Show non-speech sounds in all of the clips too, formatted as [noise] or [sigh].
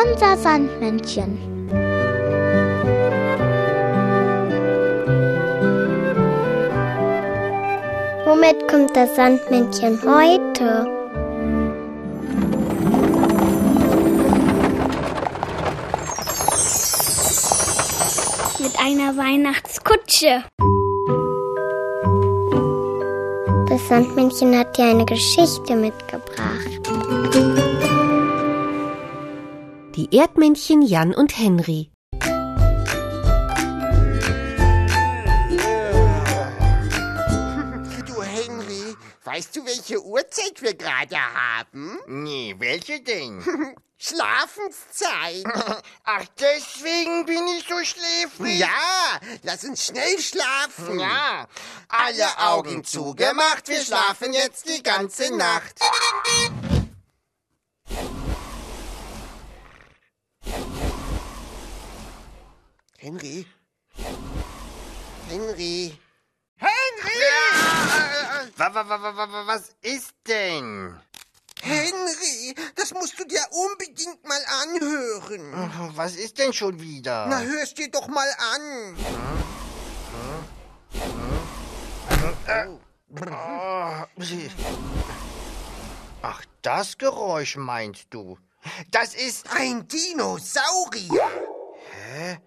Unser Sandmännchen. Womit kommt das Sandmännchen heute? Mit einer Weihnachtskutsche. Das Sandmännchen hat dir eine Geschichte mitgebracht. Die Erdmännchen Jan und Henry. [laughs] Du Henry, weißt du, welche Uhrzeit wir gerade haben? Nee, welche denn? [laughs] Schlafenszeit. [laughs] Ach, deswegen bin ich so schläfrig. Ja, lass uns schnell schlafen. Ja, alle Augen zugemacht, wir schlafen jetzt die ganze Nacht. Henry? Henry? Henry! wa, wa, wa, was ist denn? Henry, das musst du dir unbedingt mal anhören. Was ist denn schon wieder? Na, hörst dir doch mal an. Ach, das Geräusch meinst du? Das ist... Ein Dinosaurier. Hä?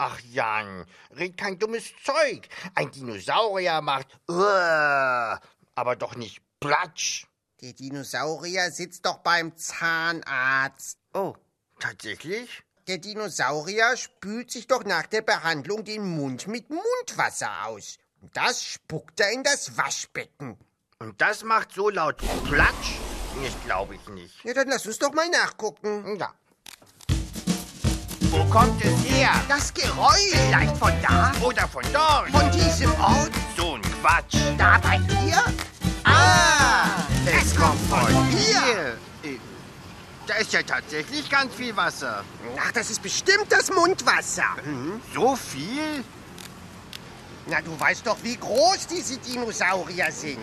Ach, Jan, red kein dummes Zeug. Ein Dinosaurier macht... Uah, aber doch nicht Platsch. Der Dinosaurier sitzt doch beim Zahnarzt. Oh, tatsächlich? Der Dinosaurier spült sich doch nach der Behandlung den Mund mit Mundwasser aus. Und das spuckt er in das Waschbecken. Und das macht so laut Platsch? Das glaube ich nicht. Ja, dann lass uns doch mal nachgucken. Ja. Wo kommt es her? Das Geräusch Vielleicht von da oder von dort? von diesem Ort, So ein Quatsch. da bei dir? Ah, es kommt von hier. Äh, Da ist ja tatsächlich ganz viel Wasser. Ach, das ist bestimmt das Mundwasser. So viel? Na, du weißt doch, wie groß diese Dinosaurier sind.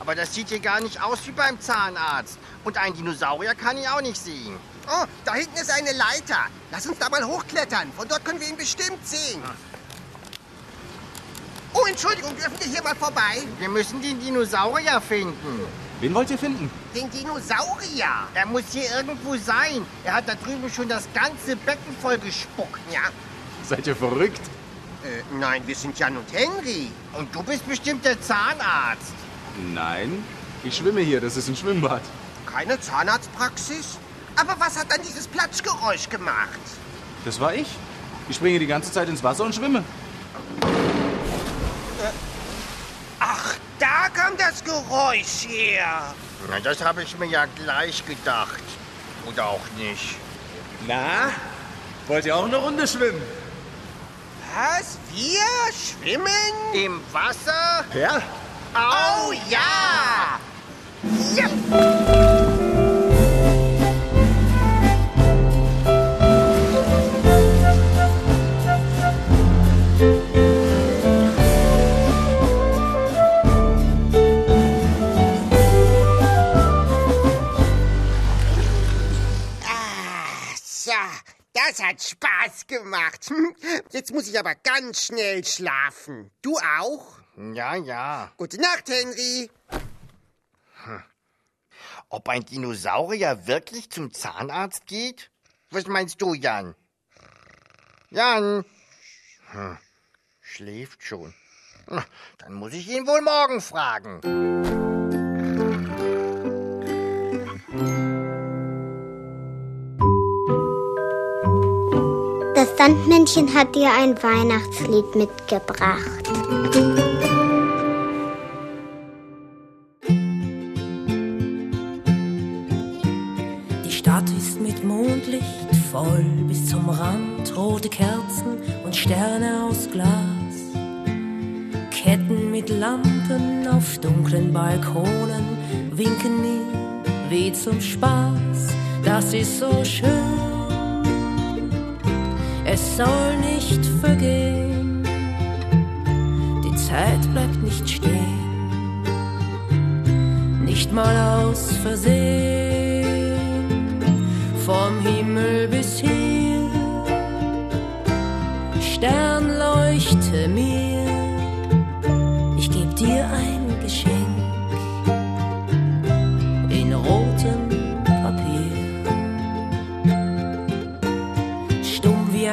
Aber das sieht hier gar nicht aus wie beim Zahnarzt. Und ein Dinosaurier kann ich auch nicht sehen. Oh, da hinten ist eine Leiter. Lass uns da mal hochklettern. Von dort können wir ihn bestimmt sehen. Oh, Entschuldigung, dürfen wir hier mal vorbei? Wir müssen den Dinosaurier finden. Wen wollt ihr finden? Den Dinosaurier. Er muss hier irgendwo sein. Er hat da drüben schon das ganze Becken voll gespuckt. Ja, Seid ihr verrückt? äh, nein, wir sind Jan und Henry. Und du bist bestimmt der Zahnarzt. Nein. Ich schwimme hier, das ist ein Schwimmbad. Keine Zahnarztpraxis? Aber was hat dann dieses Platschgeräusch gemacht? Das war ich. Ich springe die ganze Zeit ins Wasser und schwimme. Ach, da kam das Geräusch her. Na, das habe ich mir ja gleich gedacht. Oder auch nicht. Na? Wollt ihr auch eine Runde schwimmen? Was? Wir schwimmen? Im Wasser? Ja. Oh ja! Ah, das hat Spaß gemacht. Hm, Jetzt muss ich aber ganz schnell schlafen. Du auch? Ja, ja. Gute Nacht, Henry. Ob ein Dinosaurier wirklich zum Zahnarzt geht? Was meinst du, Jan? Jan? Hm, schläft schon. Na, Dann muss ich ihn wohl morgen fragen. Das Sandmännchen hat dir ein Weihnachtslied mitgebracht. Die Stadt ist mit Mondlicht voll bis zum Rand, rote Kerzen und Sterne aus Glas. Ketten mit Lampen auf dunklen Balkonen winken mir wie zum Spaß. Das ist so schön, es soll nicht vergehen. Die Zeit bleibt nicht stehen, nicht mal aus Versehen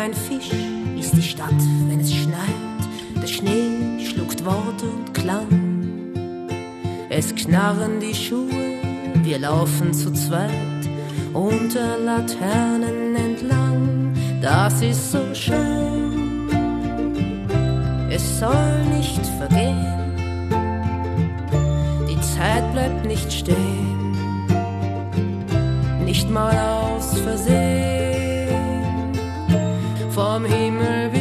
ein Fisch ist die Stadt, wenn es schneit. Der Schnee schluckt Worte und Klang. Es knarren die Schuhe, wir laufen zu zweit unter Laternen entlang. Das ist so schön, es soll nicht vergehen. Die Zeit bleibt nicht stehen, nicht mal aus Versehen. Vom Himmel